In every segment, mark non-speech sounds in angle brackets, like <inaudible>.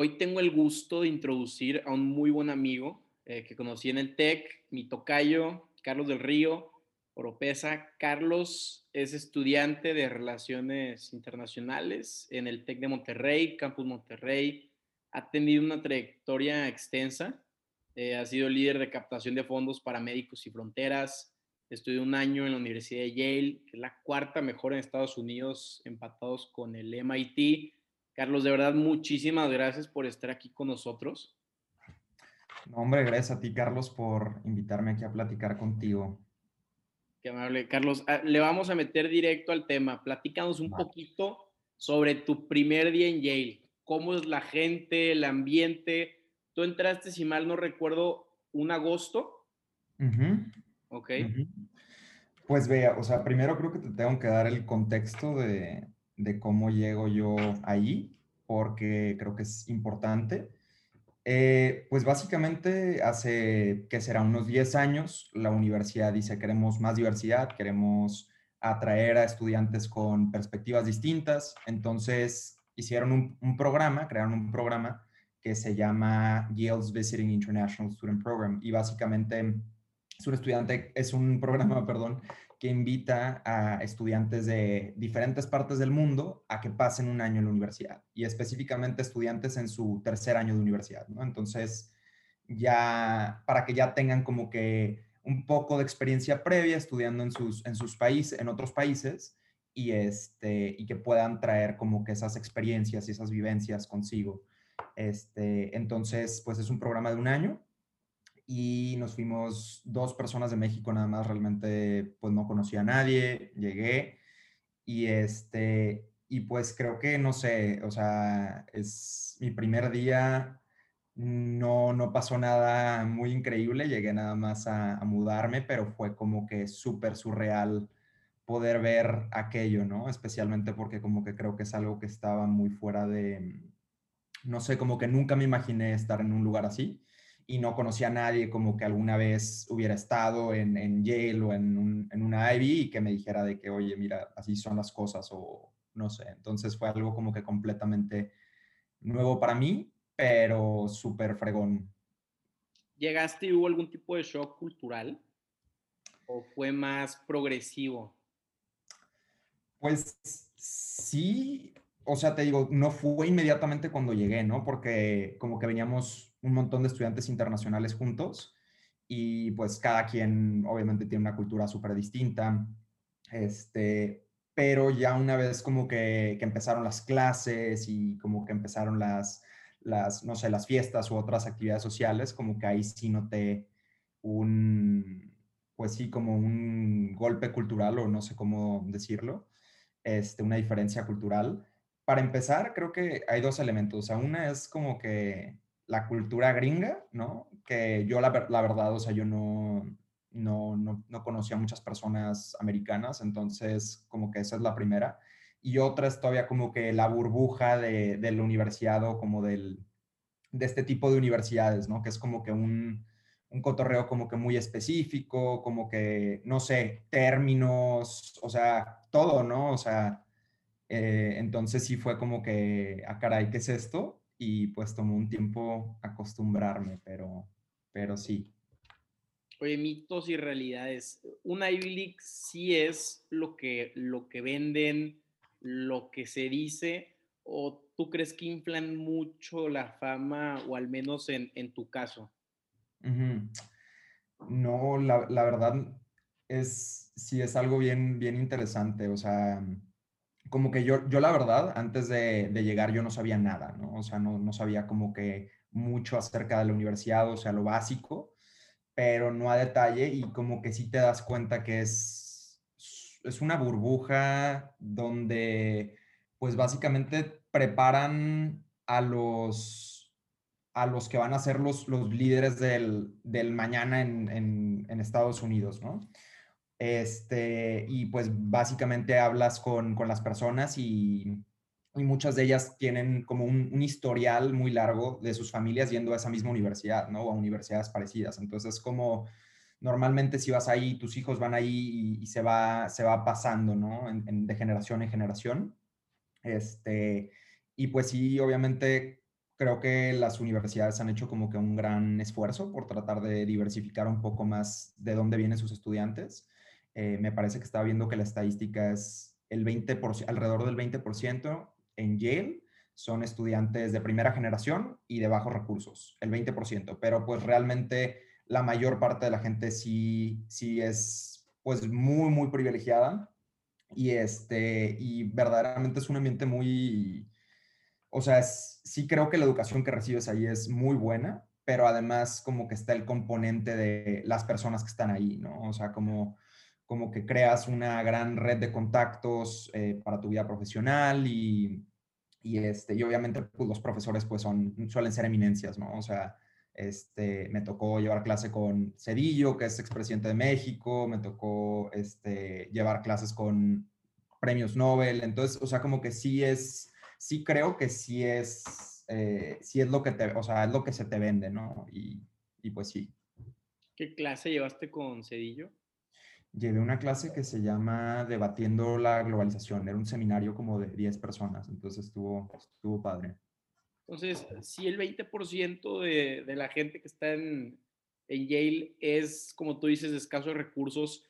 Hoy tengo el gusto de introducir a un muy buen amigo eh, que conocí en el TEC, mi tocayo, Carlos del Río, Oropesa. Carlos es estudiante de Relaciones Internacionales en el TEC de Monterrey, Campus Monterrey. Ha tenido una trayectoria extensa. Eh, ha sido líder de captación de fondos para Médicos y Fronteras. Estudió un año en la Universidad de Yale, que es la cuarta mejor en Estados Unidos, empatados con el MIT Carlos, de verdad, muchísimas gracias por estar aquí con nosotros. No, hombre, gracias a ti, Carlos, por invitarme aquí a platicar contigo. Qué amable, Carlos. Ah, le vamos a meter directo al tema. Platícanos un poquito sobre tu primer día en Yale. ¿Cómo es la gente, el ambiente? Tú entraste, si mal no recuerdo, un agosto. Ok. Pues vea, o sea, primero creo que te tengo que dar el contexto de, de cómo llego yo ahí, porque creo que es importante. Eh, pues básicamente hace, que será unos 10 años, la universidad dice, queremos más diversidad, queremos atraer a estudiantes con perspectivas distintas. Entonces hicieron un, un programa, crearon un programa que se llama Yale's Visiting International Student Program. Y básicamente es un estudiante, es un programa, <laughs> perdón, que invita a estudiantes de diferentes partes del mundo a que pasen un año en la universidad y específicamente estudiantes en su tercer año de universidad, ¿no? Entonces, ya para que ya tengan como que un poco de experiencia previa estudiando en sus, en sus países, en otros países y, este, y que puedan traer como que esas experiencias y esas vivencias consigo. Este, entonces, pues es un programa de un año y nos fuimos dos personas de México nada más, realmente pues no conocía a nadie, llegué y este, y pues creo que no sé, o sea, es mi primer día, no, no pasó nada muy increíble, llegué nada más a, a mudarme, pero fue como que súper surreal poder ver aquello, ¿no? Especialmente porque como que creo que es algo que estaba muy fuera de, no sé, como que nunca me imaginé estar en un lugar así y no conocía a nadie como que alguna vez hubiera estado en, en Yale o en, un, en, una Ivy y que me dijera de que, oye, mira, así son las cosas o no sé. Entonces fue algo como que completamente nuevo para mí, pero súper fregón. ¿Llegaste y hubo algún tipo de shock cultural? ¿O fue más progresivo? Pues sí, o sea, te digo, no fue inmediatamente cuando llegué, ¿no? Porque como que veníamos un montón de estudiantes internacionales juntos y pues cada quien obviamente tiene una cultura súper distinta, este, pero ya una vez como que, que, empezaron las clases y como que empezaron las, las, no sé, las fiestas u otras actividades sociales, como que ahí sí noté un, pues sí, como un golpe cultural o no sé cómo decirlo, este, una diferencia cultural. Para empezar, creo que hay dos elementos. O una es como que la cultura gringa, ¿no? Que yo la, la verdad, o sea, yo no, no, no, no, conocía a muchas personas americanas, entonces como que esa es la primera. Y otra es todavía como que la burbuja de, de la universidad como del, de este tipo de universidades, ¿no? Que es como que un, un cotorreo como que muy específico, como que, no sé, términos, o sea, todo, ¿no? O sea, eh, entonces sí fue como que, ah, caray, ¿qué es esto? Y pues tomó un tiempo acostumbrarme, pero, pero sí. Oye, mitos y realidades. Una Ivy League sí es lo que, lo que venden, lo que se dice, o tú crees que inflan mucho la fama, o al menos en, en tu caso? No, la, la, verdad es, sí es algo bien, bien interesante. O sea, como que yo, yo la verdad, antes de, llegar yo no sabía nada, ¿no? O sea, no, no, sabía como que mucho acerca de la universidad, o sea, lo básico, pero no a detalle y como que sí te das cuenta que es, es una burbuja donde pues básicamente preparan a los, a los que van a ser los, los líderes del, del mañana en, en, en Estados Unidos, ¿no? Este, y pues básicamente hablas con, con las personas y, y, muchas de ellas tienen como un, un, historial muy largo de sus familias yendo a esa misma universidad, ¿no? O a universidades parecidas. Entonces, como normalmente si vas ahí, tus hijos van ahí y, y se, va, se va pasando, ¿no? En, en, de generación en generación. Este, y pues sí, obviamente creo que las universidades han hecho como que un gran esfuerzo por tratar de diversificar un poco más de dónde vienen sus estudiantes. Eh, me parece que estaba viendo que la estadística es el 20%, alrededor del 20% en Yale son estudiantes de primera generación y de bajos recursos, el 20%, pero pues realmente la mayor parte de la gente sí, sí es pues muy, muy privilegiada y, este, y verdaderamente es un ambiente muy, o sea, sí creo que la educación que recibes ahí es muy buena, pero además como que está el componente de las personas que están ahí, ¿no? O sea, como, como que creas una gran red de contactos eh, para tu vida profesional y, y, este, y obviamente pues, los profesores pues son, suelen ser eminencias, ¿no? O sea, este, me tocó llevar clase con Cedillo, que es expresidente de México, me tocó este, llevar clases con premios Nobel, entonces, o sea, como que sí es, sí creo que sí es, eh, sí es lo que te, o sea, es lo que se te vende, ¿no? Y, y pues sí. ¿Qué clase llevaste con Cedillo? Llevé una clase que se llama Debatiendo la Globalización, era un seminario como de 10 personas, entonces estuvo, estuvo padre. Entonces, si el 20% de, de, la gente que está en, en, Yale es, como tú dices, de escasos recursos,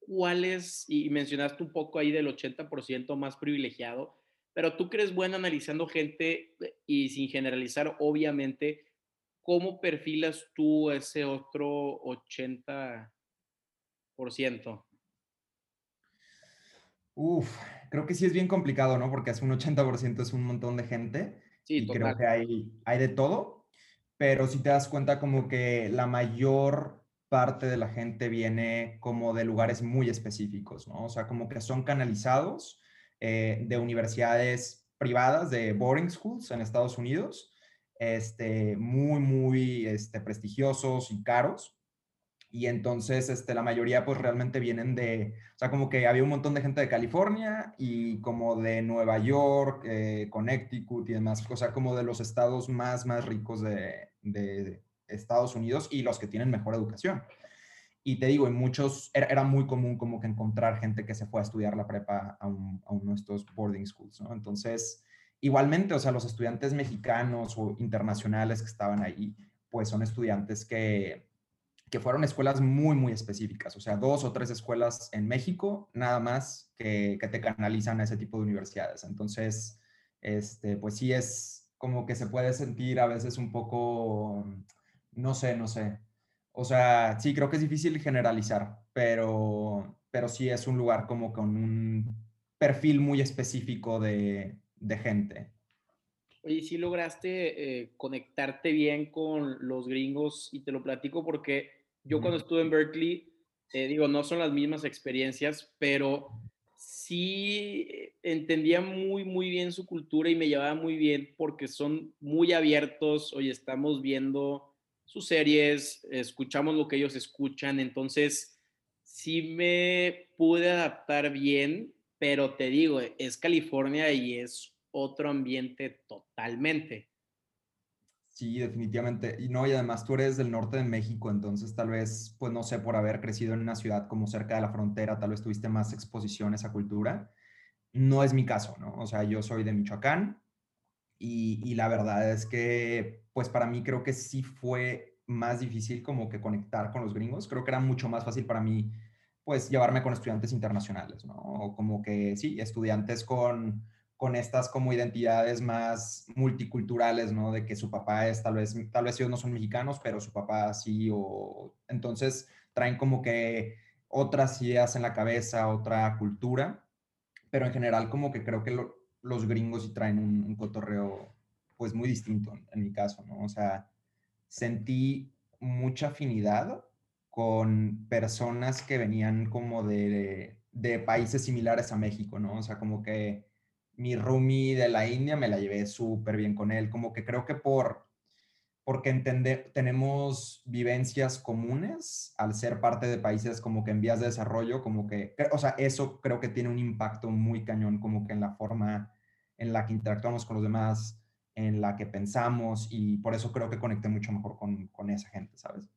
¿cuáles, y mencionaste un poco ahí del 80% más privilegiado, pero tú crees bueno analizando gente y sin generalizar, obviamente, ¿cómo perfilas tú ese otro 80%? Uf, creo que sí es bien complicado, ¿no? Porque hace un 80% es un montón de gente y creo que hay, hay de todo, pero si te das cuenta como que la mayor parte de la gente viene como de lugares muy específicos, ¿no? O sea, como que son canalizados eh, de universidades privadas, de boarding schools en Estados Unidos, este, muy, muy este, prestigiosos y caros. Y entonces este, la mayoría pues realmente vienen de, o sea, como que había un montón de gente de California y como de Nueva York, eh, Connecticut y demás, o sea, como de los estados más, más ricos de, de Estados Unidos y los que tienen mejor educación. Y te digo, en muchos era, muy común como que encontrar gente que se fue a estudiar la prepa a, uno de estos boarding schools. Entonces, igualmente, o sea, los estudiantes mexicanos o internacionales que estaban ahí, pues son estudiantes que que fueron escuelas muy, muy específicas, o sea, dos o tres escuelas en México, nada más que, que te canalizan a ese tipo de universidades. Entonces, este, pues sí es como que se puede sentir a veces un poco, no sé, no sé. O sea, sí, creo que es difícil generalizar, pero, pero sí es un lugar como con un perfil muy específico de, de gente. Oye, sí lograste eh, conectarte bien con los gringos y te lo platico porque yo cuando estuve en Berkeley, eh, digo, no son las mismas experiencias, pero sí entendía muy, muy bien su cultura y me llevaba muy bien porque son muy abiertos. Hoy estamos viendo sus series, escuchamos lo que ellos escuchan, entonces sí me pude adaptar bien, pero te digo, es California y es otro ambiente totalmente. Sí, definitivamente. Y no, y además tú eres del norte de México, entonces tal vez, pues no sé, por haber crecido en una ciudad como cerca de la frontera, tal vez tuviste más exposición a esa cultura. No es mi caso, ¿no? O sea, yo soy de Michoacán y, y la verdad es que, pues para mí creo que sí fue más difícil como que conectar con los gringos. Creo que era mucho más fácil para mí, pues, llevarme con estudiantes internacionales, ¿no? O como que, sí, estudiantes con con estas como identidades más multiculturales, ¿no? De que su papá es, tal vez, tal vez ellos no son mexicanos, pero su papá sí, o entonces traen como que otras ideas en la cabeza, otra cultura, pero en general como que creo que los gringos sí traen un, cotorreo pues muy distinto en mi caso, ¿no? O sea, sentí mucha afinidad con personas que venían como de, de países similares a México, ¿no? O sea, como que mi roomie de la India me la llevé súper bien con él, como que creo que por, porque entender, tenemos vivencias comunes al ser parte de países como que en vías de desarrollo, como que, o sea, eso creo que tiene un impacto muy cañón como que en la forma en la que interactuamos con los demás, en la que pensamos y por eso creo que conecté mucho mejor con, con esa gente, ¿sabes?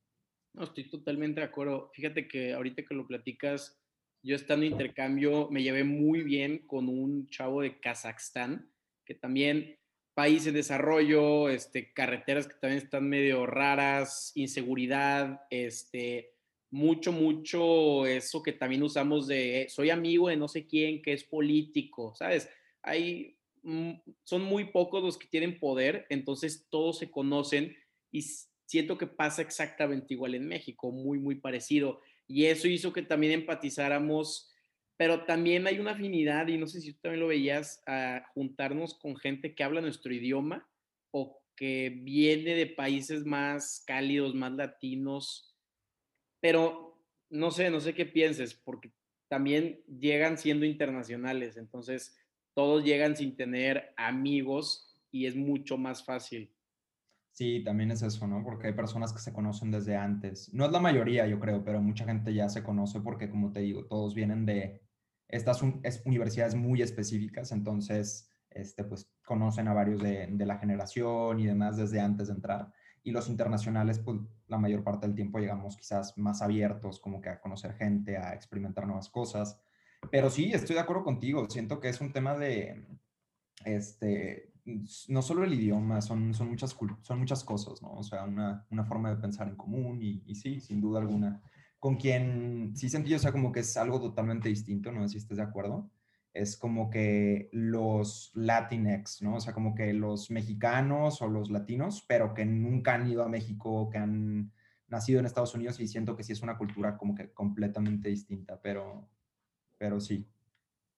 No, estoy totalmente de acuerdo. Fíjate que ahorita que lo platicas, yo estando en intercambio me llevé muy bien con un chavo de Kazajstán, que también país en desarrollo, este, carreteras que también están medio raras, inseguridad, este, mucho, mucho eso que también usamos de eh, soy amigo de no sé quién que es político, ¿sabes? Hay, mm, son muy pocos los que tienen poder, entonces todos se conocen y siento que pasa exactamente igual en México, muy, muy parecido. Y eso hizo que también empatizáramos, pero también hay una afinidad, y no sé si tú también lo veías, a juntarnos con gente que habla nuestro idioma o que viene de países más cálidos, más latinos, pero no sé, no sé qué pienses, porque también llegan siendo internacionales, entonces todos llegan sin tener amigos y es mucho más fácil. Sí, también es eso, ¿no? Porque hay personas que se conocen desde antes. No es la mayoría, yo creo, pero mucha gente ya se conoce porque, como te digo, todos vienen de estas universidades muy específicas, entonces, este, pues, conocen a varios de, de la generación y demás desde antes de entrar y los internacionales, pues la mayor parte del tiempo llegamos quizás más abiertos, como que a conocer gente, a experimentar nuevas cosas. Pero sí, estoy de acuerdo contigo, siento que es un tema de, este, no solo el idioma, son, son, muchas, son muchas cosas, ¿no? O sea, una, una forma de pensar en común y, y, sí, sin duda alguna. Con quien sí sentí, o sea, como que es algo totalmente distinto, no sé si estés de acuerdo es como que los Latinx, ¿no? O sea, como que los mexicanos o los latinos, pero que nunca han ido a México, que han nacido en Estados Unidos y siento que sí es una cultura como que completamente distinta, pero, pero sí.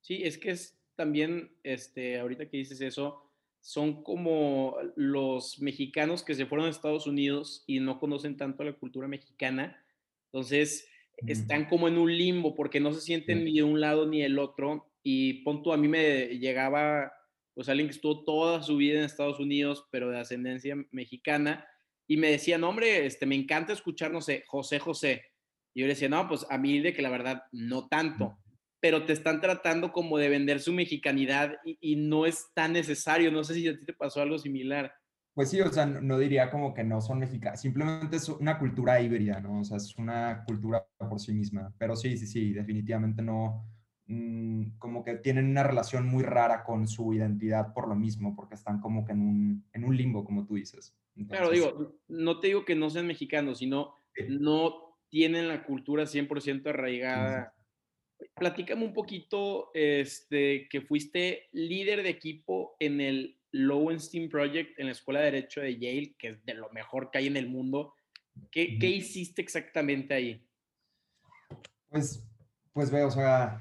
Sí, es que es también, este, ahorita que dices eso, son como los mexicanos que se fueron a Estados Unidos y no conocen tanto la cultura mexicana, entonces están como en un limbo porque no se sienten ni de un lado ni del otro y pon a mí me llegaba pues alguien que estuvo toda su vida en Estados Unidos, pero de ascendencia mexicana, y me decía, no, hombre, este, me encanta escuchar, no sé, José José. Y yo le decía, no, pues a mí de que la verdad no tanto, pero te están tratando como de vender su mexicanidad y, y no es tan necesario. No sé si a ti te pasó algo similar. Pues sí, o sea, no, diría como que no son mexicanos, simplemente es una cultura híbrida, ¿no? O sea, es una cultura por sí misma, pero sí, sí, sí, definitivamente no, Mm, como que tienen una relación muy rara con su identidad por lo mismo, porque están como que en un, en un limbo, como tú dices. claro, digo, no te digo que no sean mexicanos, sino no tienen la cultura 100% arraigada. Platícame un poquito este, que fuiste líder de equipo en el Lowenstein Project en la Escuela de Derecho de Yale, que es de lo mejor que hay en el mundo. ¿Qué, ¿qué hiciste exactamente ahí? Pues, pues veo, o sea,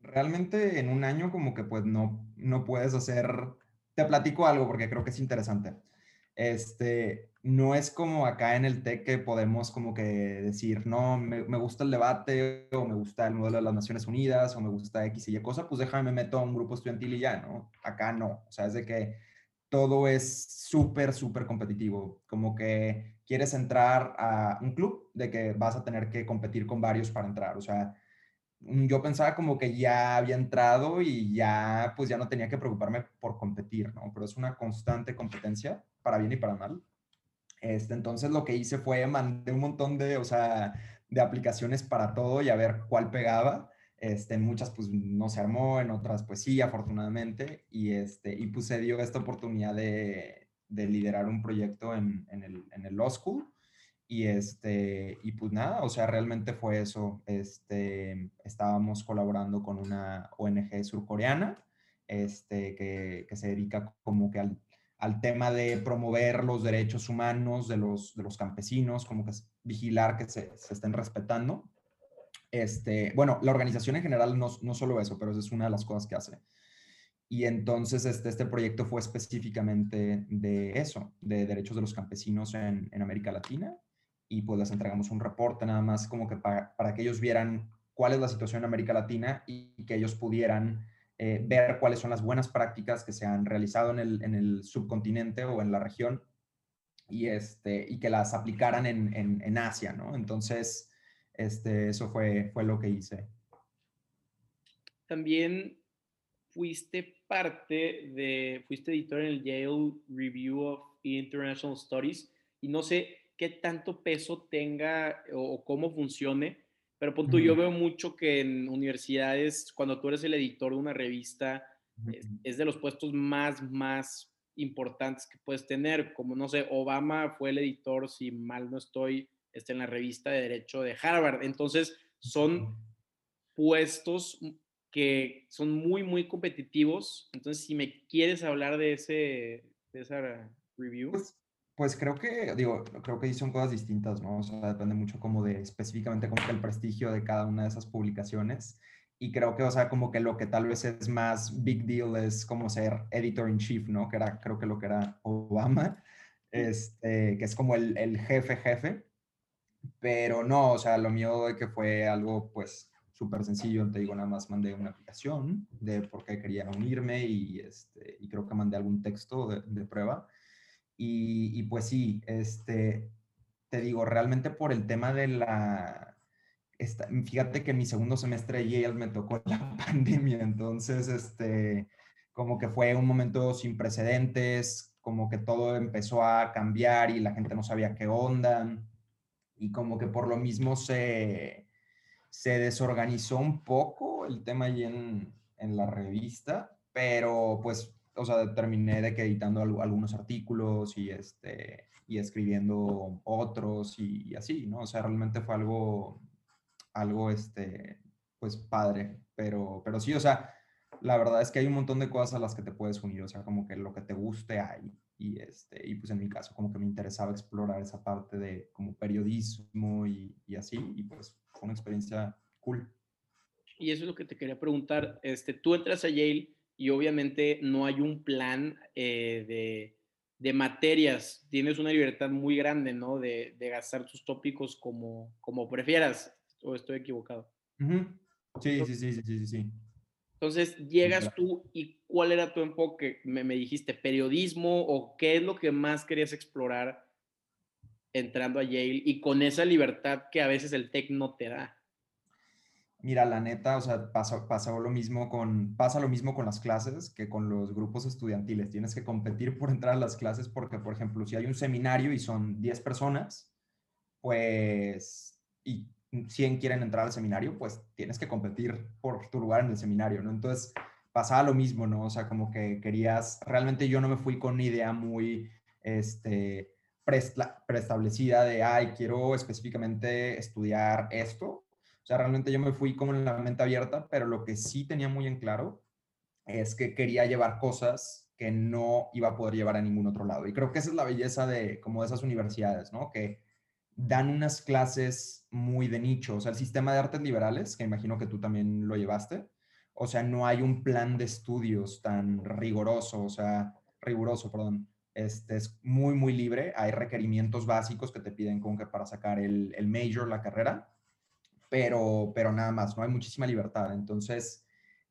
realmente en un año como que pues no, no puedes hacer, te platico algo porque creo que es interesante. Este, no es como acá en el TEC que podemos como que decir, no, me, me, gusta el debate o me gusta el modelo de las Naciones Unidas o me gusta X y Y cosa, pues déjame me meto a un grupo estudiantil y ya, ¿no? Acá no, o sea, es de que todo es súper, súper competitivo, como que quieres entrar a un club de que vas a tener que competir con varios para entrar, o sea, Mm, yo pensaba como que ya había entrado y ya, pues ya no tenía que preocuparme por competir, ¿no? Pero es una constante competencia, para bien y para mal. Este, entonces lo que hice fue mandé un montón de, o sea, de aplicaciones para todo y a ver cuál pegaba. Este, en muchas pues no se armó, en otras pues sí, afortunadamente. Y, este, y pues se dio esta oportunidad de, de liderar un proyecto en, el, en Law School y, este, y pues nada, o sea, realmente fue eso. Este, estábamos colaborando con una ONG surcoreana este, que se dedica como que al, al, tema de promover los derechos humanos de los, de los campesinos, como que vigilar que se, se, estén respetando. Este, bueno, la organización en general no, no solo eso, pero es una de las cosas que hace. Y entonces este, este proyecto fue específicamente de eso, de derechos de los campesinos en, en América Latina y pues les entregamos un reporte nada más como que para, para que ellos vieran cuál es la situación en América Latina y, que ellos pudieran eh, ver cuáles son las buenas prácticas que se han realizado en el, en el subcontinente o en la región y, este, y que las aplicaran en, en, Asia, ¿no? Entonces, este, eso fue, fue lo que hice. También fuiste parte de, fuiste editor en el Yale Review of International Studies y no sé, qué tanto peso tenga o, cómo funcione, pero punto, yo veo mucho que en universidades, cuando tú eres el editor de una revista, es, de los puestos más, más importantes que puedes tener, como no sé, Obama fue el editor, si mal no estoy, está en la revista de Derecho de Harvard. Entonces, son puestos que son muy, muy competitivos. Entonces, si me quieres hablar de, ese, de esa review. Pues, pues, creo que, digo, creo que son cosas distintas, ¿no? O sea, depende mucho como de específicamente como que el prestigio de cada una de esas publicaciones. Y creo que, o sea, como que lo que tal vez es más big deal es como ser editor in chief, ¿no? Que era, creo que lo que era Obama, este, que es como el, el jefe jefe. Pero no, o sea, lo mío de que fue algo, pues, súper sencillo, te digo, nada más mandé una aplicación de por qué quería unirme y, este, y creo que mandé algún texto de, de prueba. Y, pues sí, este, te digo, realmente por el tema de la... Esta, fíjate que mi segundo semestre de Yale me tocó <laughs> la pandemia, entonces, este, como que fue un momento sin precedentes, como que todo empezó a cambiar y la gente no sabía qué onda, y como que por lo mismo se, se desorganizó un poco el tema ahí en, en la revista, pero pues, o sea, terminé de que editando algunos artículos y, este, y escribiendo otros y, así, ¿no? O sea, realmente fue algo, algo, este, pues padre, pero, pero sí, o sea, la verdad es que hay un montón de cosas a las que te puedes unir, o sea, como que lo que te guste hay. Y, este, y pues en mi caso como que me interesaba explorar esa parte de como periodismo y, y así, y pues una experiencia cool. Y eso es lo que te quería preguntar. Este, tú entras a Yale y obviamente no hay un plan eh, de, de, materias. Tienes una libertad muy grande, ¿no? De, de, gastar tus tópicos como, como prefieras. ¿O estoy equivocado? sí, sí, sí, sí, sí, sí. Entonces, llegas tú y ¿cuál era tu enfoque? Me, me, dijiste, periodismo o qué es lo que más querías explorar entrando a Yale y con esa libertad que a veces el tech no te da. Mira, la neta, o sea, pasa, pasa, lo mismo con, pasa lo mismo con las clases que con los grupos estudiantiles. Tienes que competir por entrar a las clases porque, por ejemplo, si hay un seminario y son 10 personas, pues, y 100 quieren entrar al seminario, pues tienes que competir por tu lugar en el seminario, ¿no? Entonces, pasaba lo mismo, ¿no? O sea, como que querías, realmente yo no me fui con una idea muy, este, preestablecida de, ay, quiero específicamente estudiar esto. O sea, realmente yo me fui como en la mente abierta, pero lo que sí tenía muy en claro es que quería llevar cosas que no iba a poder llevar a ningún otro lado. Y creo que esa es la belleza de como de esas universidades, ¿no? Que dan unas clases muy de nicho. O sea, el sistema de artes liberales, que imagino que tú también lo llevaste, o sea, no hay un plan de estudios tan riguroso, o sea, riguroso, perdón este, es muy, muy libre. Hay requerimientos básicos que te piden como que para sacar el, el major, la carrera, pero, pero nada más, no hay muchísima libertad. Entonces,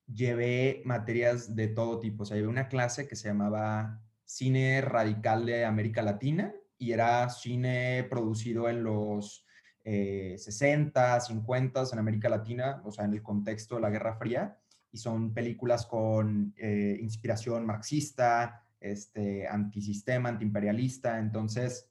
llevé materias de todo tipo. O sea, llevé una clase que se llamaba Cine Radical de América Latina y era cine producido en los 60, eh, 50 en América Latina, o sea, en el contexto de la Guerra Fría. Y son películas con eh, inspiración marxista, este, antisistema, antiimperialista. Entonces,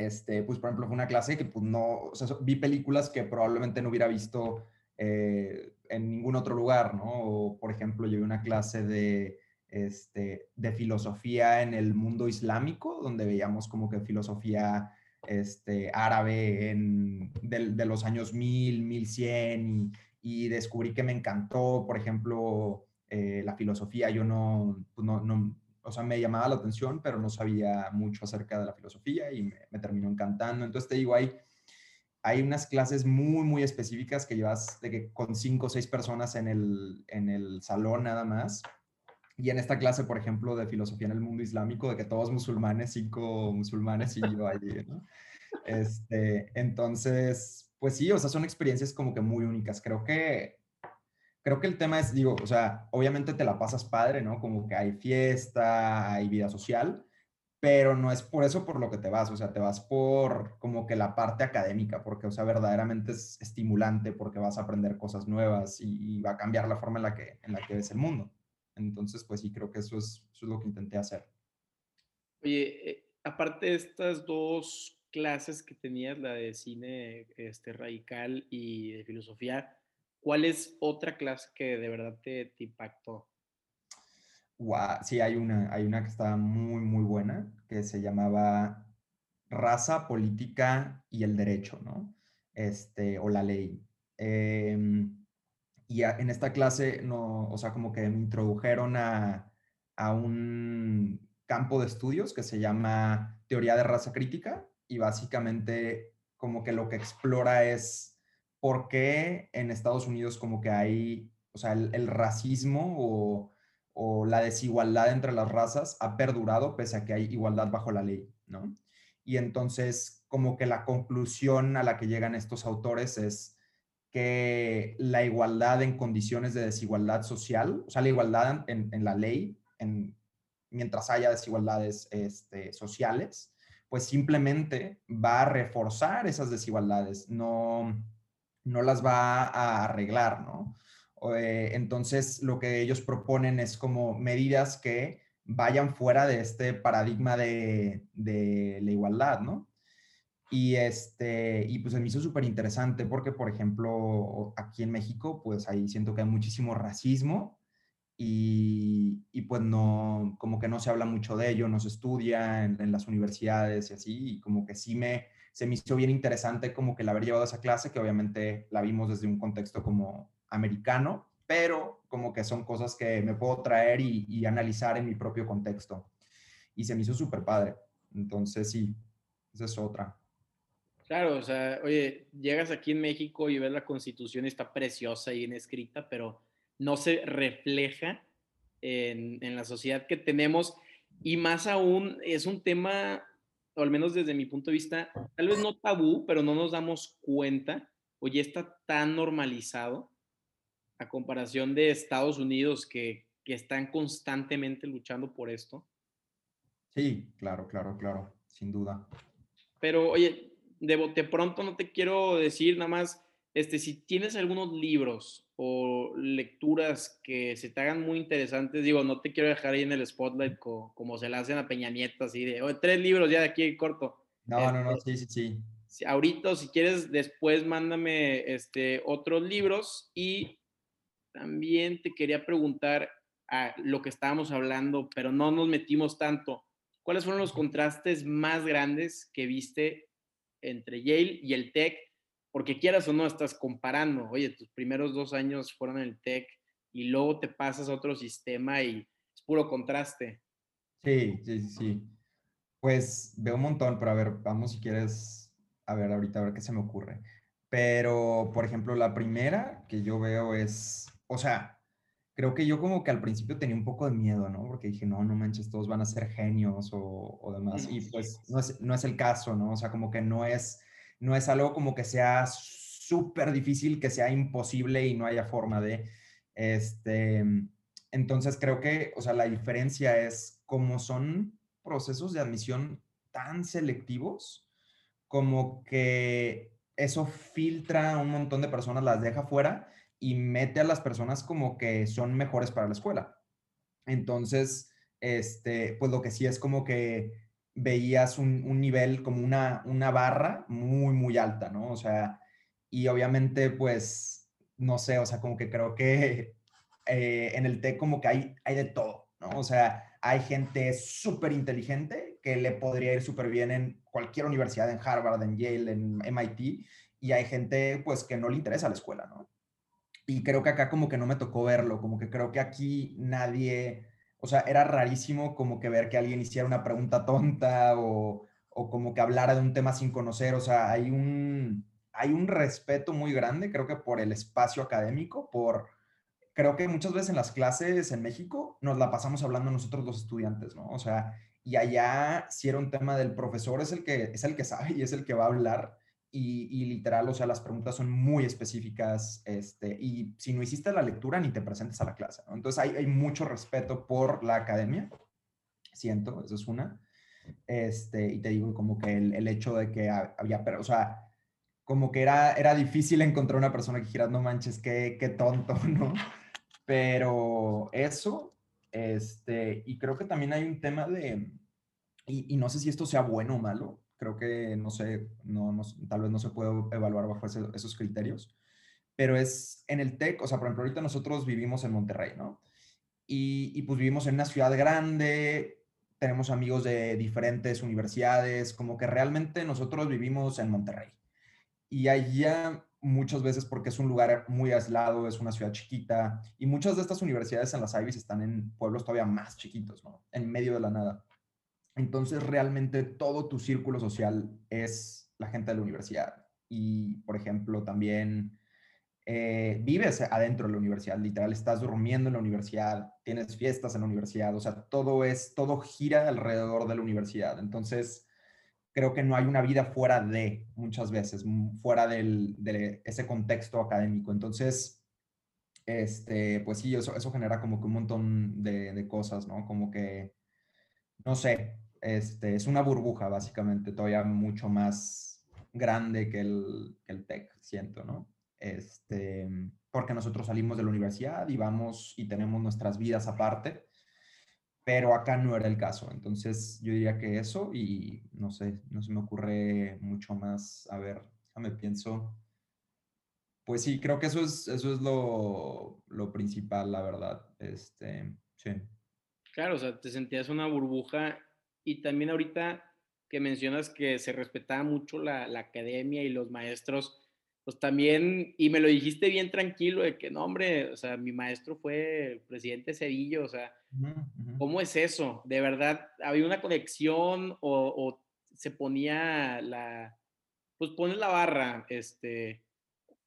este, pues, por ejemplo, fue una clase que pues, no, vi películas que probablemente no hubiera visto eh, en ningún otro lugar, ¿no? O, por ejemplo, llevé una clase de, este, de filosofía en el mundo islámico, donde veíamos como que filosofía este, árabe en, de, de los años 1000, 1100 y, y descubrí que me encantó, por ejemplo, eh, la filosofía. Yo no, pues, o sea, me llamaba la atención, pero no sabía mucho acerca de la filosofía y me, terminó encantando. Entonces te digo, hay, hay unas clases muy, muy específicas que llevas de que con cinco o seis personas en el, en el salón nada más. Y en esta clase, por ejemplo, de filosofía en el mundo islámico, de que todos musulmanes, cinco musulmanes y yo allí, ¿no? Este, entonces, pues sí, o sea, son experiencias como que muy únicas. Creo que creo que el tema es, digo, o sea, obviamente te la pasas padre, ¿no? Como que hay fiesta, hay vida social, pero no es por eso por lo que te vas, o sea, te vas por como que la parte académica, porque, o sea, verdaderamente es estimulante porque vas a aprender cosas nuevas y, va a cambiar la forma en la, que, en la que ves el mundo. Entonces, pues sí, creo que eso es, eso es lo que intenté hacer. Oye, eh, aparte de estas dos clases que tenías, la de cine este, radical y de filosofía, ¿Cuál es otra clase que de verdad te, impactó? sí, hay una, hay una que está muy, muy buena, que se llamaba Raza, Política y el Derecho, ¿no? Este, o la ley. Em, y en esta clase, o sea, como que me introdujeron a, a un campo de estudios que se llama teoría de raza crítica y básicamente como que lo que explora es por qué en Estados Unidos como que hay, o sea, el, racismo o, o, la desigualdad entre las razas ha perdurado pese a que hay igualdad bajo la ley, ¿no? Y entonces como que la conclusión a la que llegan estos autores es que la igualdad en condiciones de desigualdad social, o sea, la igualdad en, en la ley, en, mientras haya desigualdades este, sociales, pues simplemente va a reforzar esas desigualdades, no, no las va a arreglar, ¿no? Eh, entonces, lo que ellos proponen es como medidas que vayan fuera de este paradigma de, de la igualdad, ¿no? Y, este, y pues me hizo súper interesante porque, por ejemplo, aquí en México, pues ahí siento que hay muchísimo racismo y, y, pues no, como que no se habla mucho de ello, no se estudia en, las universidades y así, y como que sí me, se me hizo bien interesante como que el haber llevado esa clase, que obviamente la vimos desde un contexto como americano, pero como que son cosas que me puedo traer y, y analizar en mi propio contexto. Y se me hizo súper padre. Entonces sí, esa es otra. Claro, o sea, oye, llegas aquí en México y ves la constitución, está preciosa y bien escrita, pero no se refleja en, la sociedad que tenemos y más aún es un tema, o al menos desde mi punto de vista, tal vez no tabú, pero no nos damos cuenta, oye, está tan normalizado a comparación de Estados Unidos que, que están constantemente luchando por esto. Sí, claro, claro, claro, sin duda. Pero oye, de bote pronto no te quiero decir nada más, este, si tienes algunos libros o lecturas que se te hagan muy interesantes, digo, no te quiero dejar ahí en el spotlight como se le hacen a Peña Nieto, así de, oh, tres libros ya de aquí corto. No, no, no, este, sí, sí, sí. ahorita, si quieres, después mándame este, otros libros y también te quería preguntar a lo que estábamos hablando, pero no nos metimos tanto. ¿Cuáles fueron los contrastes más grandes que viste entre Yale y el TEC porque quieras o no, estás comparando, oye, tus primeros dos años fueron en el TEC y luego te pasas a otro sistema y es puro contraste. Sí, sí, sí. Pues veo un montón, pero a ver, vamos si quieres, a ver ahorita, a ver qué se me ocurre. Pero, por ejemplo, la primera que yo veo es, o sea, creo que yo como que al principio tenía un poco de miedo, ¿no? Porque dije, no, no manches, todos van a ser genios o, o demás. Y pues no es, no es el caso, ¿no? O sea, como que no es no es algo como que sea súper difícil, que sea imposible y no haya forma de, este, entonces creo que, o sea, la diferencia es como son procesos de admisión tan selectivos, como que eso filtra un montón de personas, las deja fuera y mete a las personas como que son mejores para la escuela. Entonces, este, pues lo que sí es como que veías un, nivel como una, una barra muy, muy alta, ¿no? O sea, y obviamente, pues, no sé, o sea, como que creo que <laughs> eh, en el TEC como que hay, hay de todo, ¿no? O sea, hay gente súper inteligente que le podría ir súper bien en cualquier universidad, en Harvard, en Yale, en MIT, y hay gente, pues, que no le interesa la escuela, ¿no? Y creo que acá como que no me tocó verlo, como que creo que aquí nadie o sea, era rarísimo como que ver que alguien hiciera una pregunta tonta o, o como que hablara de un tema sin conocer. O sea, hay un, hay un respeto muy grande, creo que por el espacio académico, por, creo que muchas veces en las clases en México nos la pasamos hablando nosotros los estudiantes, ¿no? O sea, y allá si era un tema del profesor, es el que, es el que sabe y es el que va a hablar y, literal, o sea, las preguntas son muy específicas, este, y si no hiciste la lectura, ni te presentes a la clase, ¿no? Entonces hay, hay mucho respeto por la academia, siento, eso es una, este, y te digo como que el, el hecho de que había, pero, o sea, como que era, era difícil encontrar una persona que dijera, no manches, qué, qué tonto, <laughs> ¿no? Pero eso, este, y creo que también hay un tema de, y, y no sé si esto sea bueno o malo, creo que no sé, no, no, tal vez no se puede evaluar bajo esos criterios, pero es en el TEC, o sea, por ejemplo, ahorita nosotros vivimos en Monterrey, ¿no? y, y, pues vivimos en una ciudad grande, tenemos amigos de diferentes universidades, como que realmente nosotros vivimos en Monterrey. Y allá muchas veces porque es un lugar muy aislado, es una ciudad chiquita, y muchas de estas universidades en las Ibis están en pueblos todavía más chiquitos, ¿no? En medio de la nada. Entonces, realmente todo tu círculo social es la gente de la universidad. Y, por ejemplo, también eh, vives adentro de la universidad, literal, estás durmiendo en la universidad, tienes fiestas en la universidad, o sea, todo es, todo gira alrededor de la universidad. Entonces, creo que no hay una vida fuera de, muchas veces, fuera del, de ese contexto académico. Entonces, este, pues sí, eso, eso genera como que un montón de cosas, ¿no? Como que, no sé, este, es una burbuja, básicamente, todavía mucho más grande que el, que el TEC, siento, ¿no? Este, porque nosotros salimos de la universidad y vamos y tenemos nuestras vidas aparte pero acá no era el caso. Entonces yo diría que eso y no sé, no se me ocurre mucho más. A ver, me pienso. Pues sí, creo que eso es, eso es lo, lo principal, la verdad. Este, sí. Claro, o sea, te sentías una burbuja y también ahorita que mencionas que se respetaba mucho la, la academia y los maestros, pues también, y me lo dijiste bien tranquilo, de que no, hombre, o sea, mi maestro fue el presidente Cedillo, o sea, ¿cómo es eso? ¿De verdad había una conexión o, se ponía la, pues pones la barra, este,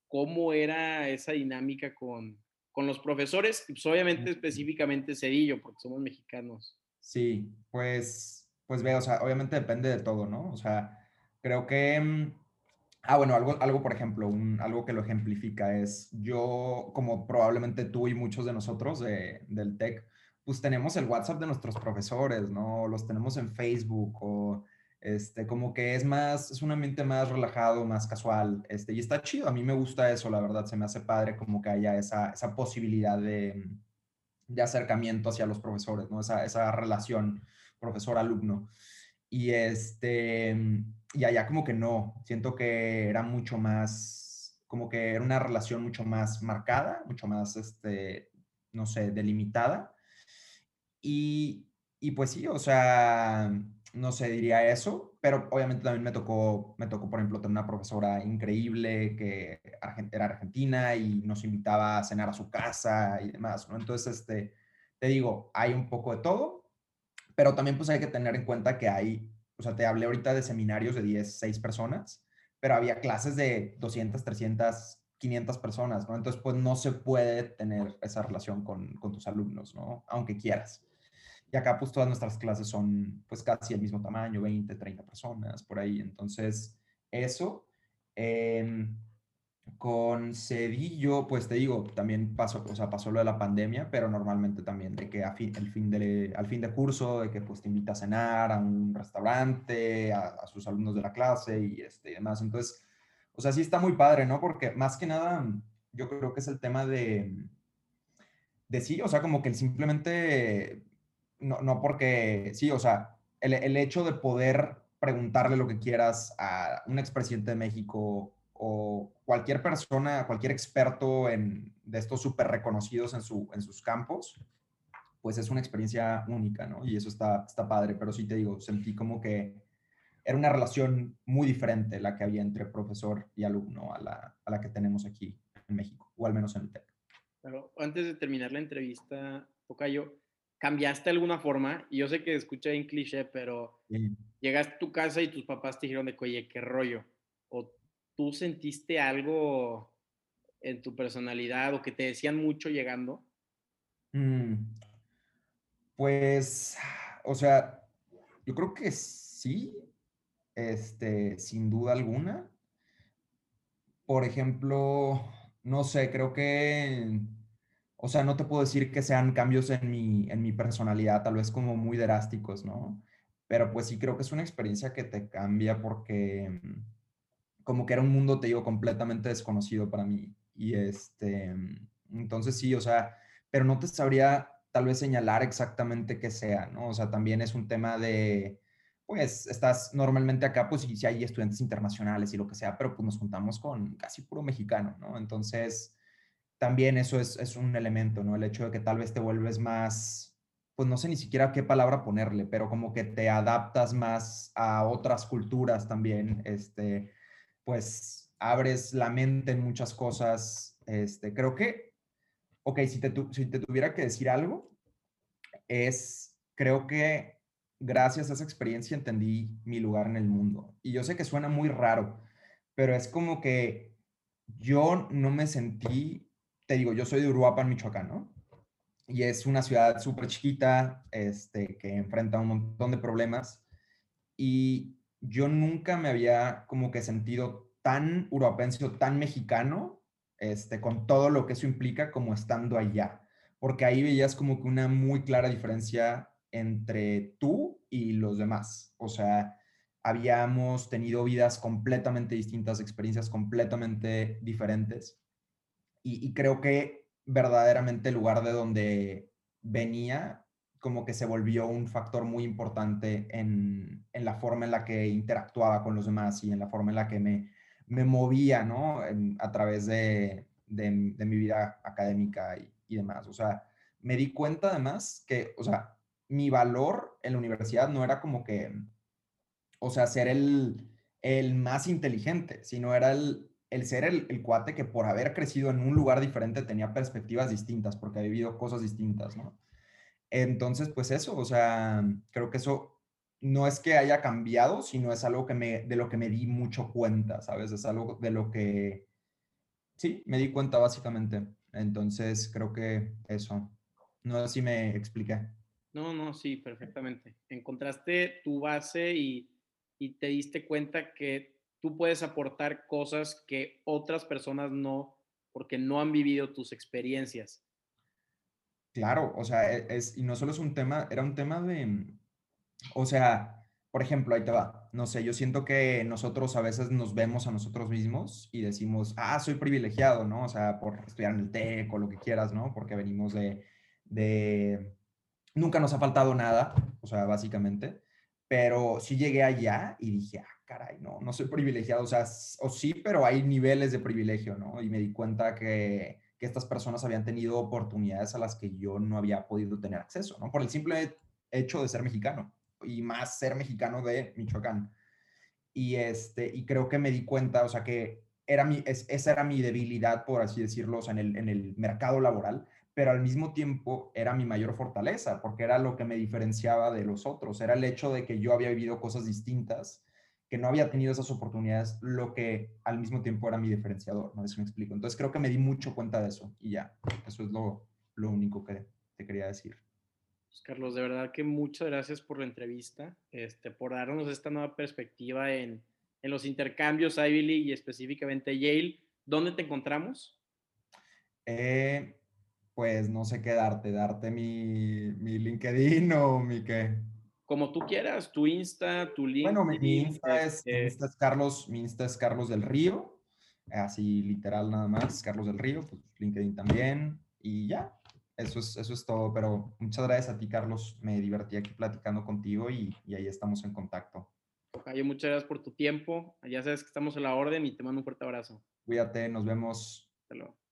cómo era esa dinámica con, con los profesores? Pues obviamente específicamente Cedillo, porque somos mexicanos. Sí, pues, pues veo, o sea, obviamente depende de todo, ¿no? O sea, creo que mm, Ah, bueno, algo, algo por ejemplo, un, algo que lo ejemplifica es, yo, como probablemente tú y muchos de nosotros de, del TEC, pues tenemos el WhatsApp de nuestros profesores, ¿no? Los tenemos en Facebook o, este, como que es más, es un ambiente más relajado, más casual, este, y está chido, a mí me gusta eso, la verdad, se me hace padre como que haya esa, esa posibilidad de, de acercamiento hacia los profesores, ¿no? Esa, esa relación profesor-alumno. Y este, y allá como que no, siento que era mucho más, como que era una relación mucho más marcada, mucho más, este, no sé, delimitada. Y, y pues sí, o sea, no sé, diría eso, pero obviamente también me tocó, me tocó, por ejemplo, tener una profesora increíble que era argentina y nos invitaba a cenar a su casa y demás, ¿no? Entonces, este, te digo, hay un poco de todo, pero también pues hay que tener en cuenta que hay o sea, te hablé ahorita de seminarios de 10, 6 personas, pero había clases de 200, 300, 500 personas, ¿no? Entonces, pues no se puede tener esa relación con, con tus alumnos, ¿no? Aunque quieras. Y acá, pues todas nuestras clases son, pues casi el mismo tamaño, 20, 30 personas, por ahí. Entonces, eso. Eh, con Cedillo, pues te digo, también pasó, o sea, pasó lo de la pandemia, pero normalmente también de que a fin, el fin de, al fin de curso, de que pues te invita a cenar a un restaurante, a, sus alumnos de la clase y, este, y demás. Entonces, o sea, sí está muy padre, ¿no? Porque más que nada, yo creo que es el tema de, de sí, o sea, como que simplemente, no, no porque, sí, o sea, el, el hecho de poder preguntarle lo que quieras a un expresidente de México o cualquier persona, cualquier experto en, de estos súper reconocidos en, su, en sus campos, pues es una experiencia única, ¿no? Y eso está, está padre, pero sí te digo, sentí como que era una relación muy diferente la que había entre profesor y alumno a la, a la que tenemos aquí en México, o al menos en el TEC. Antes de terminar la entrevista, Tocayo, ¿cambiaste de alguna forma? Y yo sé que escuché en cliché, pero llegaste a tu casa y tus papás te dijeron de, oye, qué rollo. O ¿tú sentiste algo en tu personalidad o que te decían mucho llegando? Mm, pues, o sea, yo creo que sí, este, sin duda alguna. Por ejemplo, no sé, creo que, o sea, no te puedo decir que sean cambios en mi, en mi personalidad, tal vez como muy drásticos, ¿no? Pero pues sí creo que es una experiencia que te cambia porque como que era un mundo, te digo, completamente desconocido para mí. Y este, entonces sí, o sea, pero no te sabría tal vez señalar exactamente qué sea, ¿no? O sea, también es un tema de, pues, estás normalmente acá, pues, y si hay estudiantes internacionales y lo que sea, pero pues nos juntamos con casi puro mexicano, ¿no? Entonces, también eso es, es un elemento, ¿no? El hecho de que tal vez te vuelves más, pues no sé ni siquiera qué palabra ponerle, pero como que te adaptas más a otras culturas también, este, pues abres la mente en muchas cosas, este, creo que, ok, si te, si te tuviera que decir algo, es, creo que gracias a esa experiencia entendí mi lugar en el mundo. Y yo sé que suena muy raro, pero es como que yo no me sentí, te digo, yo soy de Uruapan, Michoacán, ¿no? Y es una ciudad súper chiquita, este, que enfrenta un montón de problemas. Y yo nunca me había como que sentido tan uruapense o tan mexicano, este, con todo lo que eso implica como estando allá. Porque ahí veías como que una muy clara diferencia entre tú y los demás. O sea, habíamos tenido vidas completamente distintas, experiencias completamente diferentes. Y, creo que verdaderamente el lugar de donde venía como que se volvió un factor muy importante en, la forma en la que interactuaba con los demás y en la forma en la que me, me movía, ¿no? a través de, mi vida académica y, y demás. O sea, me di cuenta además que, o sea, mi valor en la universidad no era como que, o sea, ser el, el más inteligente, sino era el, el ser el, el, cuate que por haber crecido en un lugar diferente tenía perspectivas distintas, porque ha vivido cosas distintas, ¿no? Entonces, pues eso, o sea, creo que eso no es que haya cambiado, sino es algo que me, de lo que me di mucho cuenta, ¿sabes? Es algo de lo que, sí, me di cuenta básicamente. Entonces, creo que eso. No sé si me expliqué. No, no, sí, perfectamente. Encontraste tu base y, te diste cuenta que tú puedes aportar cosas que otras personas no, porque no han vivido tus experiencias. Claro, o sea, e, es, y no solo es un tema, era un tema de, o sea, por ejemplo, ahí te va, no sé, yo siento que nosotros a veces nos vemos a nosotros mismos y decimos, ah, soy privilegiado, ¿no? O sea, por estudiar en el TEC o lo que quieras, ¿no? Porque venimos de, de Nunca nos ha faltado nada, o sea, básicamente, pero sí llegué allá y dije, ah, no, no soy privilegiado, o sea, o sí, pero hay niveles de privilegio, ¿no? Y me di cuenta que, que estas personas habían tenido oportunidades a las que yo no había podido tener acceso, ¿no? Por el simple hecho de ser mexicano y más ser mexicano de Michoacán. Y, este, y creo que me di cuenta, o sea, que era mi, esa era mi debilidad, por así decirlo, o sea, en el, en el mercado laboral, pero al mismo tiempo era mi mayor fortaleza, porque era lo que me diferenciaba de los otros, era el hecho de que yo había vivido cosas distintas, que no había tenido esas oportunidades, lo que al mismo tiempo era mi diferenciador, ¿no? Eso me explico. Entonces creo que me di mucho cuenta de eso y ya, eso es lo, lo único que te quería decir. Pues, Carlos, de verdad que muchas gracias por la entrevista, este, por darnos esta nueva perspectiva en, en los intercambios Ivy League y específicamente Yale. ¿Dónde te encontramos? Eh, pues no sé qué darte, darte mi, mi LinkedIn o mi qué. Como tú quieras, tu Insta, tu LinkedIn. Bueno, mi, Insta, es, Carlos, mi Insta es Carlos del Río, así literal nada más, Carlos del Río, pues LinkedIn también, y ya, eso es, eso es todo, pero muchas gracias a ti, Carlos, me divertí aquí platicando contigo y, y ahí estamos en contacto. Oye, muchas gracias por tu tiempo, ya sabes que estamos a la orden y te mando un fuerte abrazo. Cuídate, nos vemos. Hasta luego.